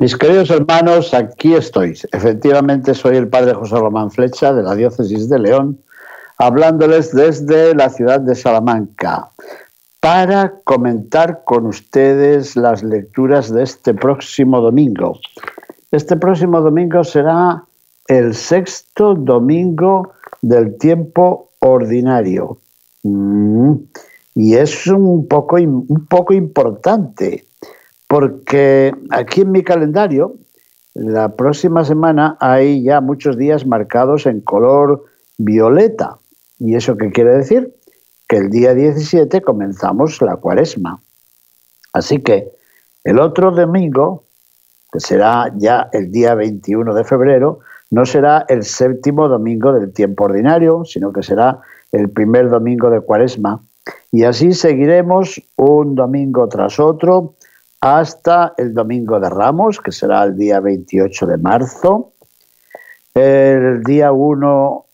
Mis queridos hermanos, aquí estoy. Efectivamente, soy el Padre José Román Flecha de la Diócesis de León hablándoles desde la ciudad de Salamanca para comentar con ustedes las lecturas de este próximo domingo. Este próximo domingo será el sexto domingo del tiempo ordinario. Mm, y es un poco, un poco importante, porque aquí en mi calendario, la próxima semana hay ya muchos días marcados en color violeta. ¿Y eso qué quiere decir? Que el día 17 comenzamos la cuaresma. Así que el otro domingo, que será ya el día 21 de febrero, no será el séptimo domingo del tiempo ordinario, sino que será el primer domingo de cuaresma. Y así seguiremos un domingo tras otro hasta el domingo de Ramos, que será el día 28 de marzo. El día 1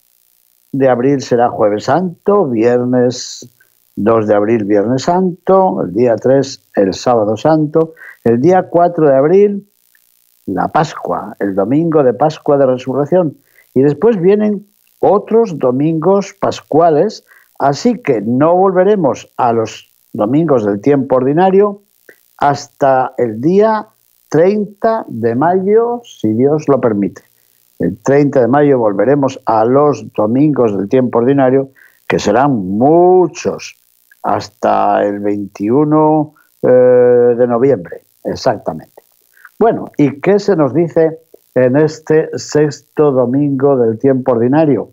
de abril será Jueves Santo, viernes 2 de abril, Viernes Santo, el día 3, el Sábado Santo, el día 4 de abril, la Pascua, el domingo de Pascua de Resurrección. Y después vienen otros domingos pascuales, así que no volveremos a los domingos del tiempo ordinario hasta el día 30 de mayo, si Dios lo permite. El 30 de mayo volveremos a los domingos del tiempo ordinario, que serán muchos, hasta el 21 eh, de noviembre, exactamente. Bueno, ¿y qué se nos dice en este sexto domingo del tiempo ordinario?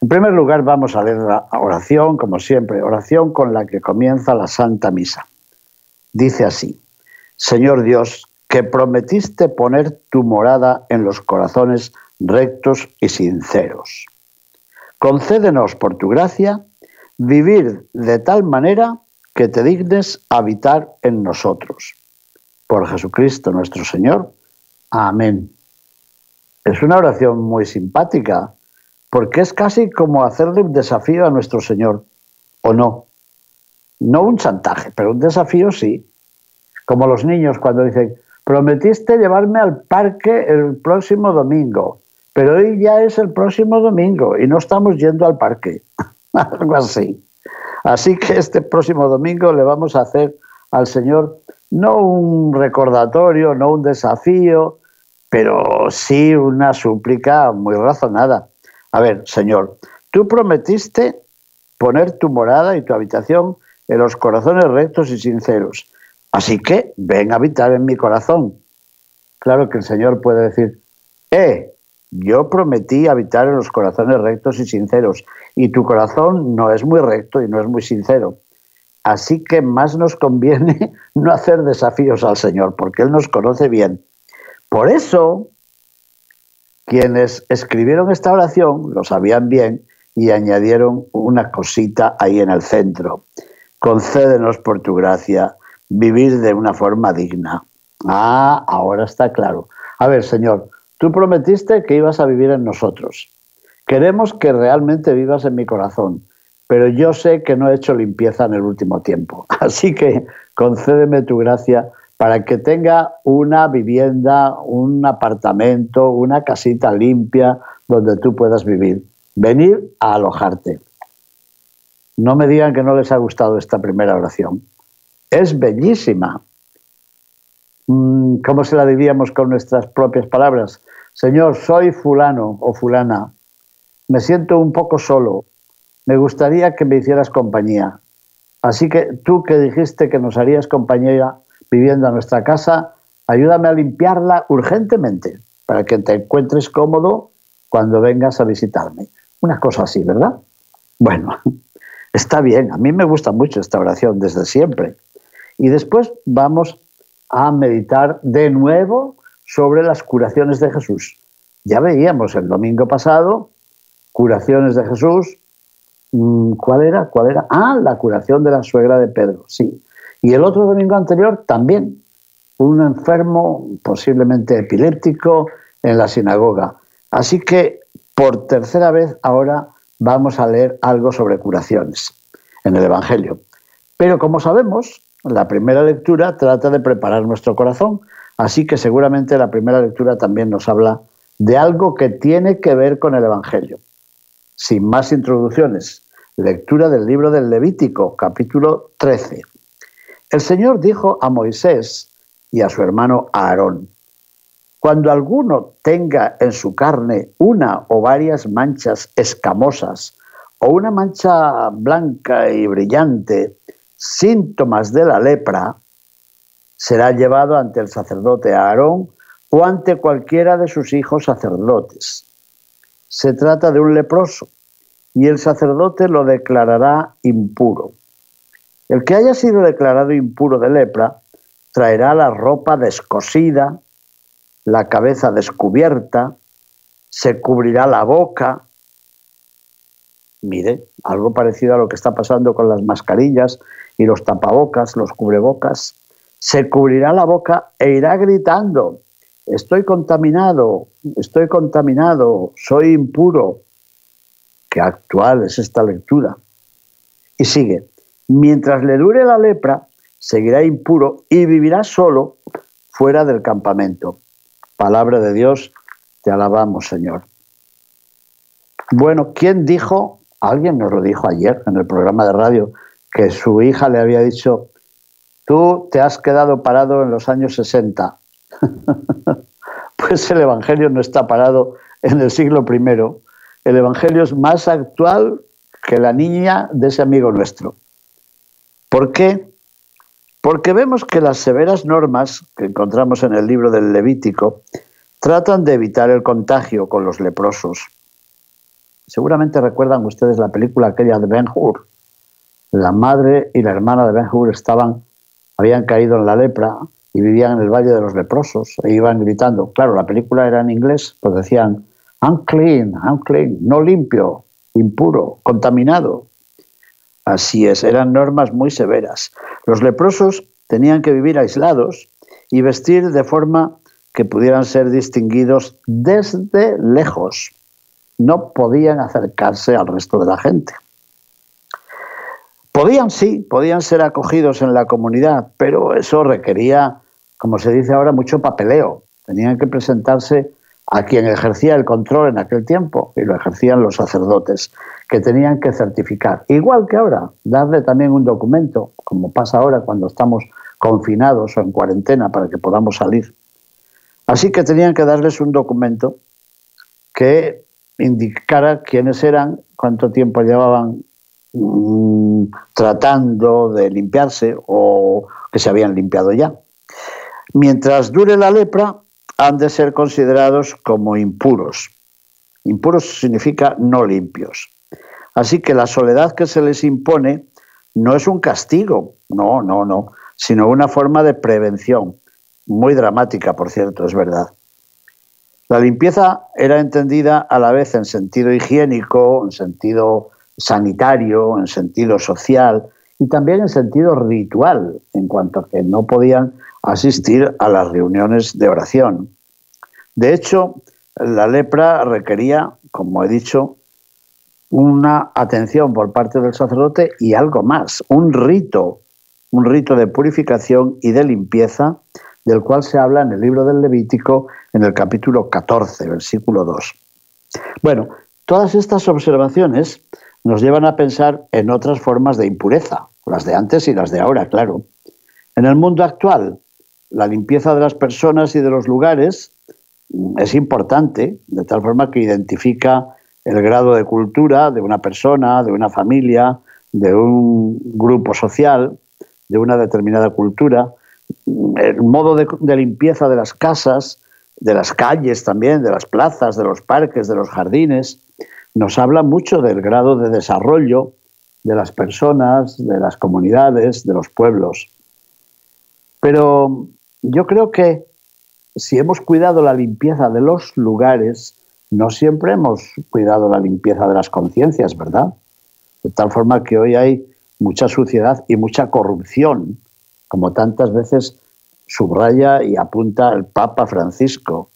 En primer lugar, vamos a leer la oración, como siempre, oración con la que comienza la Santa Misa. Dice así, Señor Dios, que prometiste poner tu morada en los corazones rectos y sinceros. Concédenos por tu gracia vivir de tal manera que te dignes habitar en nosotros. Por Jesucristo nuestro Señor. Amén. Es una oración muy simpática, porque es casi como hacerle un desafío a nuestro Señor, ¿o no? No un chantaje, pero un desafío sí. Como los niños cuando dicen, prometiste llevarme al parque el próximo domingo, pero hoy ya es el próximo domingo y no estamos yendo al parque. Algo así. Así que este próximo domingo le vamos a hacer al Señor no un recordatorio, no un desafío, pero sí una súplica muy razonada. A ver, Señor, tú prometiste poner tu morada y tu habitación en los corazones rectos y sinceros. Así que ven a habitar en mi corazón. Claro que el Señor puede decir, eh, yo prometí habitar en los corazones rectos y sinceros, y tu corazón no es muy recto y no es muy sincero. Así que más nos conviene no hacer desafíos al Señor, porque Él nos conoce bien. Por eso, quienes escribieron esta oración lo sabían bien y añadieron una cosita ahí en el centro. Concédenos por tu gracia vivir de una forma digna. Ah, ahora está claro. A ver, Señor, tú prometiste que ibas a vivir en nosotros. Queremos que realmente vivas en mi corazón, pero yo sé que no he hecho limpieza en el último tiempo. Así que concédeme tu gracia para que tenga una vivienda, un apartamento, una casita limpia donde tú puedas vivir. Venir a alojarte. No me digan que no les ha gustado esta primera oración es bellísima. Mm, ¿Cómo se la diríamos con nuestras propias palabras? Señor, soy fulano o fulana. Me siento un poco solo. Me gustaría que me hicieras compañía. Así que tú que dijiste que nos harías compañía viviendo a nuestra casa, ayúdame a limpiarla urgentemente para que te encuentres cómodo cuando vengas a visitarme. Una cosa así, ¿verdad? Bueno, Está bien, a mí me gusta mucho esta oración desde siempre. Y después vamos a meditar de nuevo sobre las curaciones de Jesús. Ya veíamos el domingo pasado curaciones de Jesús. Mm, ¿Cuál era? ¿Cuál era? Ah, la curación de la suegra de Pedro, sí. Y el otro domingo anterior también, un enfermo, posiblemente epiléptico, en la sinagoga. Así que por tercera vez ahora vamos a leer algo sobre curaciones en el Evangelio. Pero como sabemos, la primera lectura trata de preparar nuestro corazón, así que seguramente la primera lectura también nos habla de algo que tiene que ver con el Evangelio. Sin más introducciones, lectura del libro del Levítico, capítulo 13. El Señor dijo a Moisés y a su hermano Aarón, cuando alguno tenga en su carne una o varias manchas escamosas o una mancha blanca y brillante, síntomas de la lepra, será llevado ante el sacerdote Aarón o ante cualquiera de sus hijos sacerdotes. Se trata de un leproso y el sacerdote lo declarará impuro. El que haya sido declarado impuro de lepra traerá la ropa descosida, la cabeza descubierta, se cubrirá la boca. Mire, algo parecido a lo que está pasando con las mascarillas y los tapabocas, los cubrebocas. Se cubrirá la boca e irá gritando, estoy contaminado, estoy contaminado, soy impuro. Qué actual es esta lectura. Y sigue, mientras le dure la lepra, seguirá impuro y vivirá solo fuera del campamento. Palabra de Dios, te alabamos, Señor. Bueno, ¿quién dijo? Alguien nos lo dijo ayer en el programa de radio, que su hija le había dicho, tú te has quedado parado en los años 60. pues el Evangelio no está parado en el siglo I. El Evangelio es más actual que la niña de ese amigo nuestro. ¿Por qué? Porque vemos que las severas normas que encontramos en el libro del Levítico tratan de evitar el contagio con los leprosos. Seguramente recuerdan ustedes la película aquella de Ben Hur. La madre y la hermana de Ben Hur estaban, habían caído en la lepra y vivían en el Valle de los Leprosos e iban gritando. Claro, la película era en inglés, pues decían, unclean, unclean, no limpio, impuro, contaminado. Así es, eran normas muy severas. Los leprosos tenían que vivir aislados y vestir de forma que pudieran ser distinguidos desde lejos. No podían acercarse al resto de la gente. Podían sí, podían ser acogidos en la comunidad, pero eso requería, como se dice ahora, mucho papeleo. Tenían que presentarse a quien ejercía el control en aquel tiempo, y lo ejercían los sacerdotes, que tenían que certificar. Igual que ahora, darle también un documento, como pasa ahora cuando estamos confinados o en cuarentena para que podamos salir. Así que tenían que darles un documento que indicara quiénes eran, cuánto tiempo llevaban mm, tratando de limpiarse o que se habían limpiado ya. Mientras dure la lepra, han de ser considerados como impuros. Impuros significa no limpios. Así que la soledad que se les impone no es un castigo, no, no, no, sino una forma de prevención, muy dramática, por cierto, es verdad. La limpieza era entendida a la vez en sentido higiénico, en sentido sanitario, en sentido social y también en sentido ritual, en cuanto a que no podían asistir a las reuniones de oración. De hecho, la lepra requería, como he dicho, una atención por parte del sacerdote y algo más, un rito, un rito de purificación y de limpieza, del cual se habla en el libro del Levítico en el capítulo 14, versículo 2. Bueno, todas estas observaciones nos llevan a pensar en otras formas de impureza, las de antes y las de ahora, claro. En el mundo actual, la limpieza de las personas y de los lugares es importante, de tal forma que identifica el grado de cultura de una persona, de una familia, de un grupo social, de una determinada cultura, el modo de, limpieza de las casas, de las calles también, de las plazas, de los parques, de los jardines, nos habla mucho del grado de desarrollo de las personas, de las comunidades, de los pueblos. Pero yo creo que si hemos cuidado la limpieza de los lugares, no siempre hemos cuidado la limpieza de las conciencias, ¿verdad? De tal forma que hoy hay mucha suciedad y mucha corrupción, como tantas veces subraya y apunta el Papa Francisco.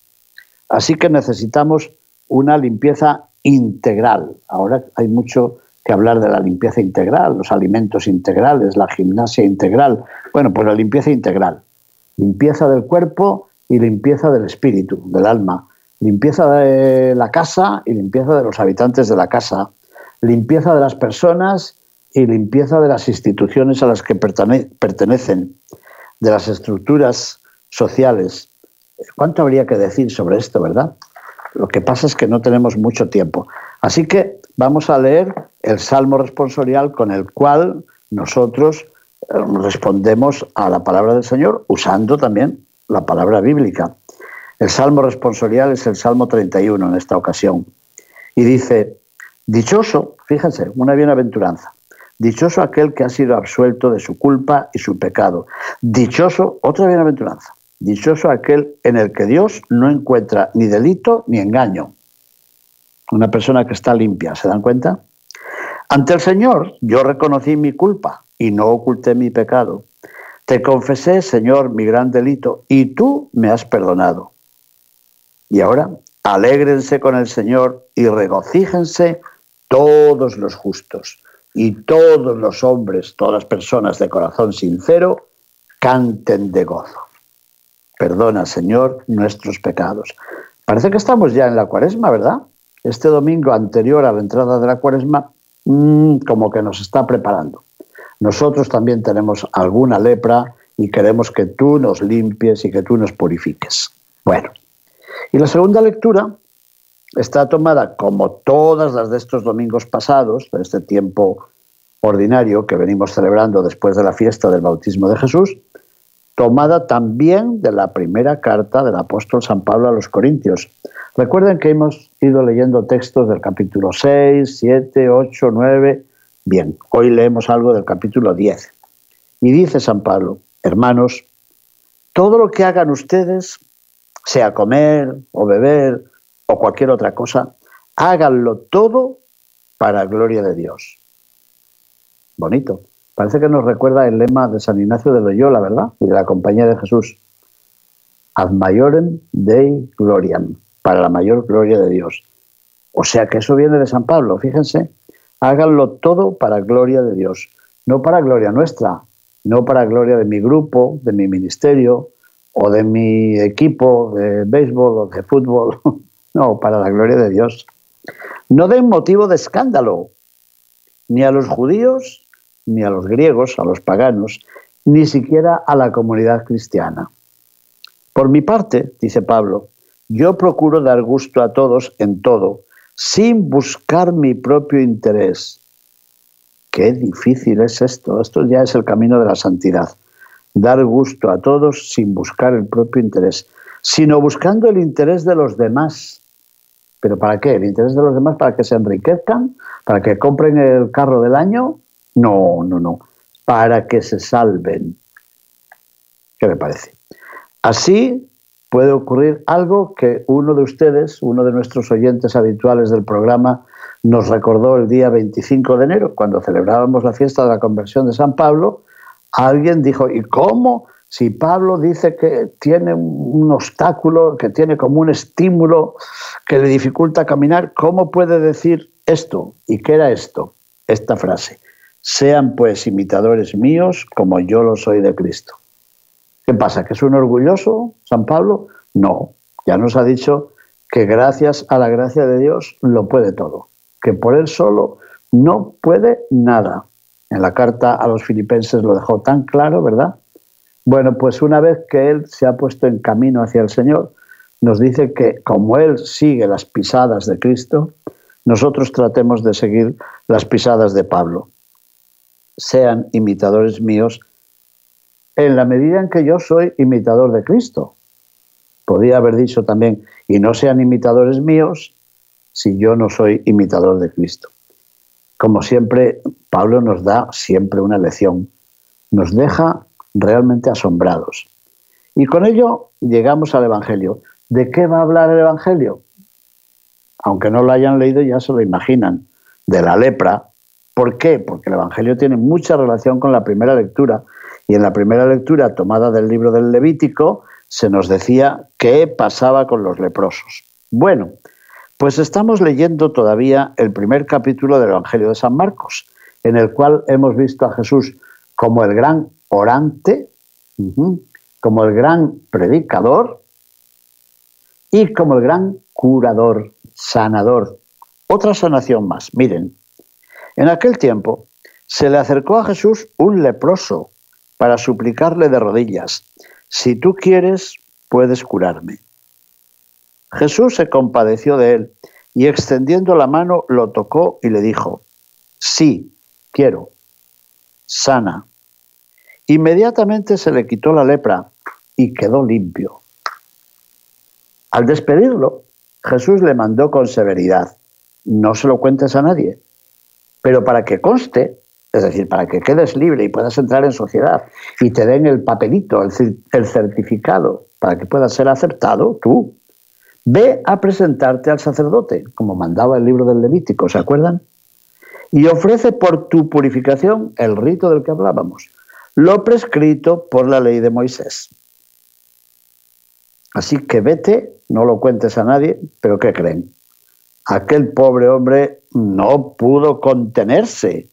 Así que necesitamos una limpieza integral. Ahora hay mucho que hablar de la limpieza integral, los alimentos integrales, la gimnasia integral. Bueno, pues la limpieza integral. Limpieza del cuerpo y limpieza del espíritu, del alma. Limpieza de la casa y limpieza de los habitantes de la casa. Limpieza de las personas y limpieza de las instituciones a las que pertenecen, de las estructuras sociales. ¿Cuánto habría que decir sobre esto, verdad? Lo que pasa es que no tenemos mucho tiempo. Así que vamos a leer el salmo responsorial con el cual nosotros respondemos a la palabra del Señor usando también la palabra bíblica. El salmo responsorial es el salmo 31 en esta ocasión. Y dice, dichoso, fíjense, una bienaventuranza. Dichoso aquel que ha sido absuelto de su culpa y su pecado. Dichoso, otra bienaventuranza. Dichoso aquel en el que Dios no encuentra ni delito ni engaño. Una persona que está limpia, ¿se dan cuenta? Ante el Señor yo reconocí mi culpa y no oculté mi pecado. Te confesé, Señor, mi gran delito y tú me has perdonado. Y ahora, alégrense con el Señor y regocíjense todos los justos y todos los hombres, todas las personas de corazón sincero, canten de gozo. Perdona, Señor, nuestros pecados. Parece que estamos ya en la cuaresma, ¿verdad? Este domingo anterior a la entrada de la cuaresma, mmm, como que nos está preparando. Nosotros también tenemos alguna lepra y queremos que tú nos limpies y que tú nos purifiques. Bueno, y la segunda lectura está tomada, como todas las de estos domingos pasados, de este tiempo ordinario que venimos celebrando después de la fiesta del bautismo de Jesús, tomada también de la primera carta del apóstol San Pablo a los Corintios. Recuerden que hemos ido leyendo textos del capítulo 6, 7, 8, 9. Bien, hoy leemos algo del capítulo 10. Y dice San Pablo, hermanos, todo lo que hagan ustedes, sea comer o beber o cualquier otra cosa, háganlo todo para gloria de Dios. Bonito. Parece que nos recuerda el lema de San Ignacio de Loyola, ¿verdad? Y de la Compañía de Jesús. Ad maiorem Dei gloriam, para la mayor gloria de Dios. O sea que eso viene de San Pablo, fíjense. Háganlo todo para gloria de Dios, no para gloria nuestra, no para gloria de mi grupo, de mi ministerio o de mi equipo de béisbol o de fútbol, no, para la gloria de Dios. No den motivo de escándalo, ni a los judíos ni a los griegos, a los paganos, ni siquiera a la comunidad cristiana. Por mi parte, dice Pablo, yo procuro dar gusto a todos en todo, sin buscar mi propio interés. Qué difícil es esto. Esto ya es el camino de la santidad. Dar gusto a todos sin buscar el propio interés, sino buscando el interés de los demás. ¿Pero para qué? ¿El interés de los demás para que se enriquezcan? ¿Para que compren el carro del año? No, no, no. Para que se salven. ¿Qué me parece? Así puede ocurrir algo que uno de ustedes, uno de nuestros oyentes habituales del programa, nos recordó el día 25 de enero, cuando celebrábamos la fiesta de la conversión de San Pablo. Alguien dijo, ¿y cómo? Si Pablo dice que tiene un obstáculo, que tiene como un estímulo que le dificulta caminar, ¿cómo puede decir esto? ¿Y qué era esto? Esta frase. Sean pues imitadores míos como yo lo soy de Cristo. ¿Qué pasa? ¿Que es un orgulloso San Pablo? No, ya nos ha dicho que gracias a la gracia de Dios lo puede todo, que por él solo no puede nada. En la carta a los filipenses lo dejó tan claro, ¿verdad? Bueno, pues una vez que él se ha puesto en camino hacia el Señor, nos dice que como él sigue las pisadas de Cristo, nosotros tratemos de seguir las pisadas de Pablo sean imitadores míos en la medida en que yo soy imitador de Cristo. Podría haber dicho también, y no sean imitadores míos si yo no soy imitador de Cristo. como siempre, Pablo nos da siempre una lección, nos deja realmente asombrados. Y con ello llegamos al Evangelio. ¿De qué va a hablar el Evangelio? Aunque no lo hayan leído, ya se lo imaginan. De la lepra. ¿Por qué? Porque el Evangelio tiene mucha relación con la primera lectura. Y en la primera lectura tomada del libro del Levítico se nos decía qué pasaba con los leprosos. Bueno, pues estamos leyendo todavía el primer capítulo del Evangelio de San Marcos, en el cual hemos visto a Jesús como el gran orante, como el gran predicador y como el gran curador, sanador. Otra sanación más. Miren, en aquel tiempo se le acercó a Jesús un leproso para suplicarle de rodillas, si tú quieres, puedes curarme. Jesús se compadeció de él y extendiendo la mano lo tocó y le dijo, sí, quiero, sana. Inmediatamente se le quitó la lepra y quedó limpio. Al despedirlo, Jesús le mandó con severidad, no se lo cuentes a nadie, pero para que conste, es decir, para que quedes libre y puedas entrar en sociedad y te den el papelito, el, certificado, para que puedas ser aceptado, tú, ve a presentarte al sacerdote, como mandaba el libro del Levítico, ¿se acuerdan? Y ofrece por tu purificación el rito del que hablábamos, lo prescrito por la ley de Moisés. Así que vete, no lo cuentes a nadie, pero ¿qué creen? Aquel pobre hombre no pudo contenerse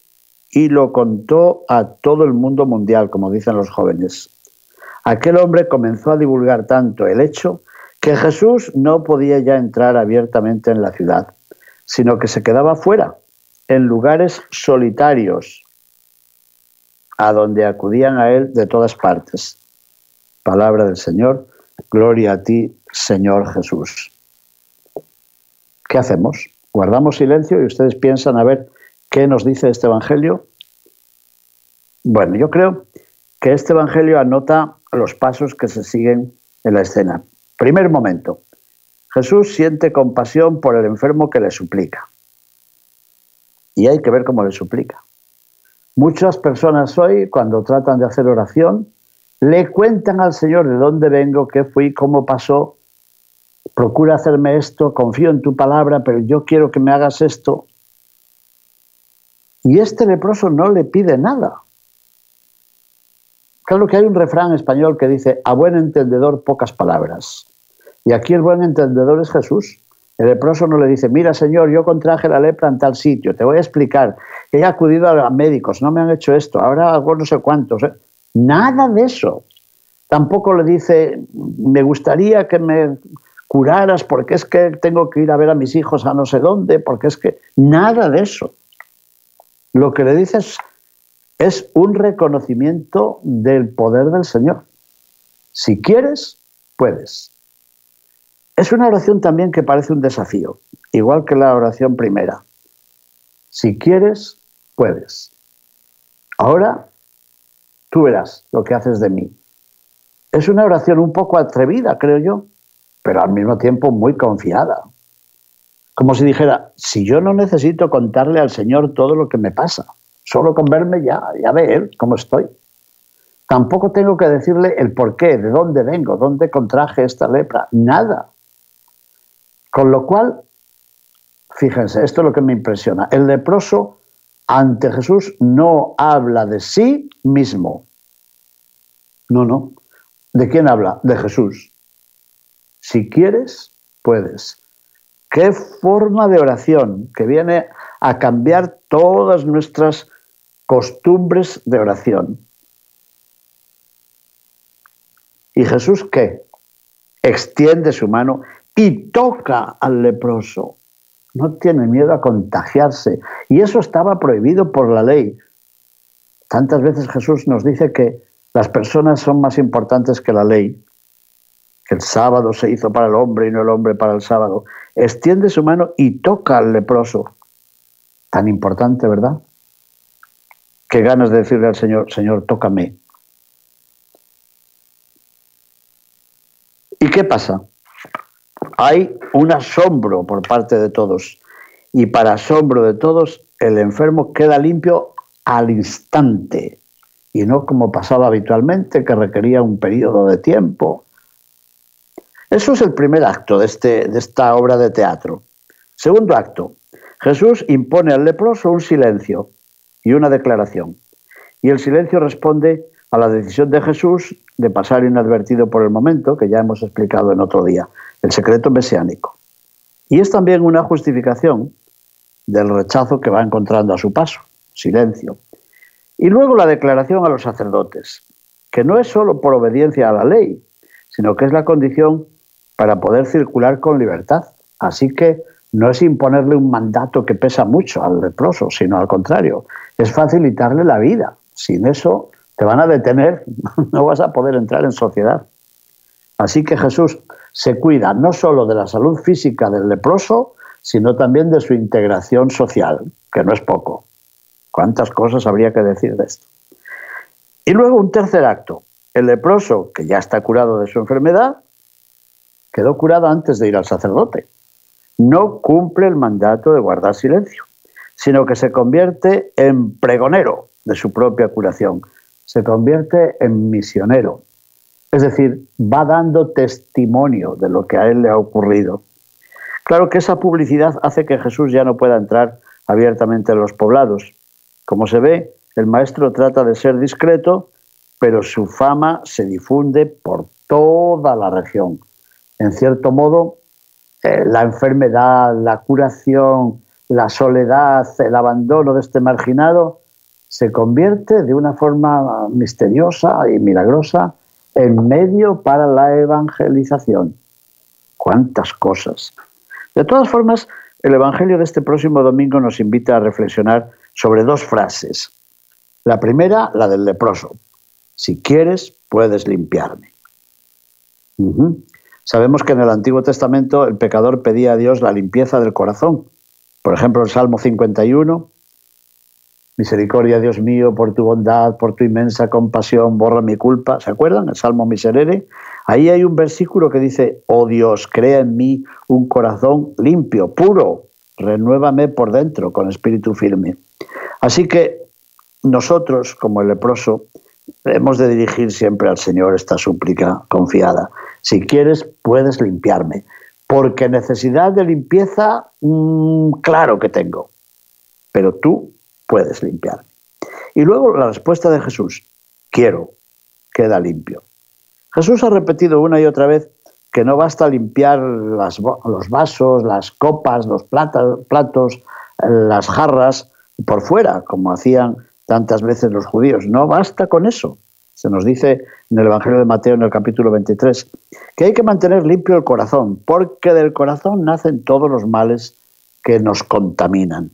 y lo contó a todo el mundo mundial, como dicen los jóvenes. Aquel hombre comenzó a divulgar tanto el hecho que Jesús no podía ya entrar abiertamente en la ciudad, sino que se quedaba fuera, en lugares solitarios, a donde acudían a él de todas partes. Palabra del Señor, gloria a ti, Señor Jesús. ¿Qué hacemos? ¿Guardamos silencio y ustedes piensan a ver qué nos dice este Evangelio? Bueno, yo creo que este Evangelio anota los pasos que se siguen en la escena. Primer momento, Jesús siente compasión por el enfermo que le suplica. Y hay que ver cómo le suplica. Muchas personas hoy, cuando tratan de hacer oración, le cuentan al Señor de dónde vengo, qué fui, cómo pasó. Procura hacerme esto, confío en tu palabra, pero yo quiero que me hagas esto. Y este leproso no le pide nada. Claro que hay un refrán español que dice, a buen entendedor pocas palabras. Y aquí el buen entendedor es Jesús. El leproso no le dice, mira Señor, yo contraje la lepra en tal sitio, te voy a explicar, he acudido a médicos, no me han hecho esto, ahora hago no sé cuántos. ¿eh? Nada de eso. Tampoco le dice, me gustaría que me curaras porque es que tengo que ir a ver a mis hijos a no sé dónde, porque es que nada de eso. Lo que le dice es, es un reconocimiento del poder del Señor. Si quieres, puedes. Es una oración también que parece un desafío, igual que la oración primera. Si quieres, puedes. Ahora, tú verás lo que haces de mí. Es una oración un poco atrevida, creo yo, pero al mismo tiempo muy confiada. Como si dijera, si yo no necesito contarle al Señor todo lo que me pasa, Solo con verme ya, ya ve él cómo estoy. Tampoco tengo que decirle el por qué, de dónde vengo, dónde contraje esta lepra, nada. Con lo cual, fíjense, esto es lo que me impresiona. El leproso ante Jesús no habla de sí mismo. No, no. ¿De quién habla? De Jesús. Si quieres, puedes. Qué forma de oración que viene a cambiar todas nuestras costumbres de oración. ¿Y Jesús qué? Extiende su mano y toca al leproso. No tiene miedo a contagiarse. Y eso estaba prohibido por la ley. Tantas veces Jesús nos dice que las personas son más importantes que la ley, el sábado se hizo para el hombre y no el hombre para el sábado. Extiende su mano y toca al leproso. Tan importante, ¿verdad? qué ganas de decirle al Señor, Señor, tócame. ¿Y qué pasa? Hay un asombro por parte de todos. y para asombro de todos, el enfermo queda limpio al instante y no como pasaba habitualmente, que requería un periodo de tiempo. Eso es el primer acto de, este, de esta obra de teatro. Segundo acto, Jesús impone al leproso un silencio y una declaración. Y el silencio responde a la decisión de Jesús de pasar inadvertido por el momento, que ya hemos explicado en otro día, el secreto mesiánico. Y es también una justificación del rechazo que va encontrando a su paso, silencio. Y luego la declaración a los sacerdotes, que no es solo por obediencia a la ley, sino que es la condición para poder circular con libertad. Así que no es imponerle un mandato que pesa mucho al leproso, sino al contrario, es facilitarle la vida. Sin eso te van a detener, no vas a poder entrar en sociedad. Así que Jesús se cuida no solo de la salud física del leproso, sino también de su integración social, que no es poco. ¿Cuántas cosas habría que decir de esto? Y luego un tercer acto. El leproso, que ya está curado de su enfermedad, quedó curado antes de ir al sacerdote. No cumple el mandato de guardar silencio, sino que se convierte en pregonero de su propia curación, se convierte en misionero. Es decir, va dando testimonio de lo que a él le ha ocurrido. Claro que esa publicidad hace que Jesús ya no pueda entrar abiertamente en los poblados, como se ve, el maestro trata de ser discreto, pero su fama se difunde por toda la región. En cierto modo, eh, la enfermedad, la curación, la soledad, el abandono de este marginado se convierte de una forma misteriosa y milagrosa en medio para la evangelización. ¿Cuántas cosas? De todas formas, el Evangelio de este próximo domingo nos invita a reflexionar sobre dos frases. La primera, la del leproso. Si quieres, puedes limpiarme. Sabemos que en el Antiguo Testamento el pecador pedía a Dios la limpieza del corazón. Por ejemplo, el Salmo 51, Misericordia, Dios mío, por tu bondad, por tu inmensa compasión, borra mi culpa. ¿Se acuerdan? El Salmo Miserere. Ahí hay un versículo que dice, oh Dios, crea en mí un corazón limpio, puro, renuévame por dentro con espíritu firme. Así que nosotros, como el leproso, hemos de dirigir siempre al Señor esta súplica confiada. Si quieres, puedes limpiarme, porque necesidad de limpieza, mm, claro que tengo, pero tú puedes limpiarme. Y luego la respuesta de Jesús, quiero, queda limpio. Jesús ha repetido una y otra vez que no basta limpiar los vasos, las copas, los platos, las jarras por fuera, como hacían tantas veces los judíos. No basta con eso. Se nos dice en el Evangelio de Mateo en el capítulo 23 que hay que mantener limpio el corazón, porque del corazón nacen todos los males que nos contaminan.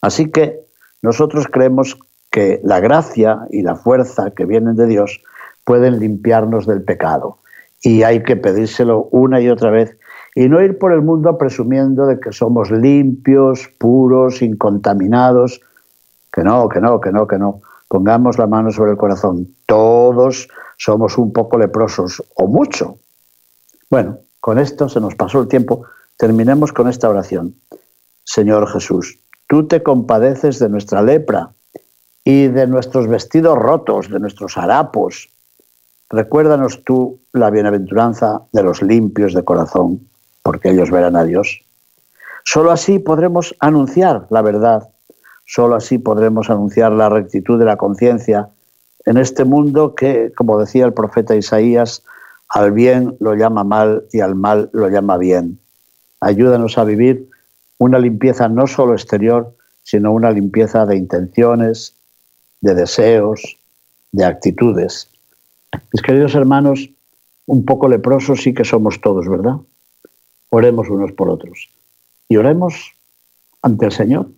Así que nosotros creemos que la gracia y la fuerza que vienen de Dios pueden limpiarnos del pecado y hay que pedírselo una y otra vez y no ir por el mundo presumiendo de que somos limpios, puros, incontaminados. Que no, que no, que no, que no. Pongamos la mano sobre el corazón. Todos somos un poco leprosos o mucho. Bueno, con esto se nos pasó el tiempo. Terminemos con esta oración. Señor Jesús, tú te compadeces de nuestra lepra y de nuestros vestidos rotos, de nuestros harapos, Recuérdanos tú la bienaventuranza de los limpios de corazón, porque ellos verán a Dios. Solo así podremos anunciar la verdad, solo así podremos anunciar la rectitud de la conciencia en este mundo que, como decía el profeta Isaías, al bien lo llama mal y al mal lo llama bien. Ayúdanos a vivir una limpieza no solo exterior, sino una limpieza de intenciones, de deseos, de actitudes. Mis queridos hermanos, un poco leprosos sí que somos todos, ¿verdad? Oremos unos por otros. Y oremos ante el Señor.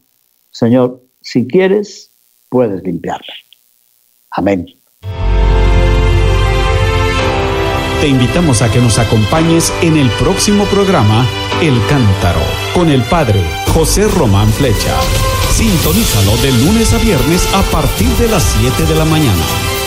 Señor, si quieres, puedes limpiarme. Amén. Te invitamos a que nos acompañes en el próximo programa El Cántaro con el Padre José Román Flecha. Sintonízalo de lunes a viernes a partir de las 7 de la mañana.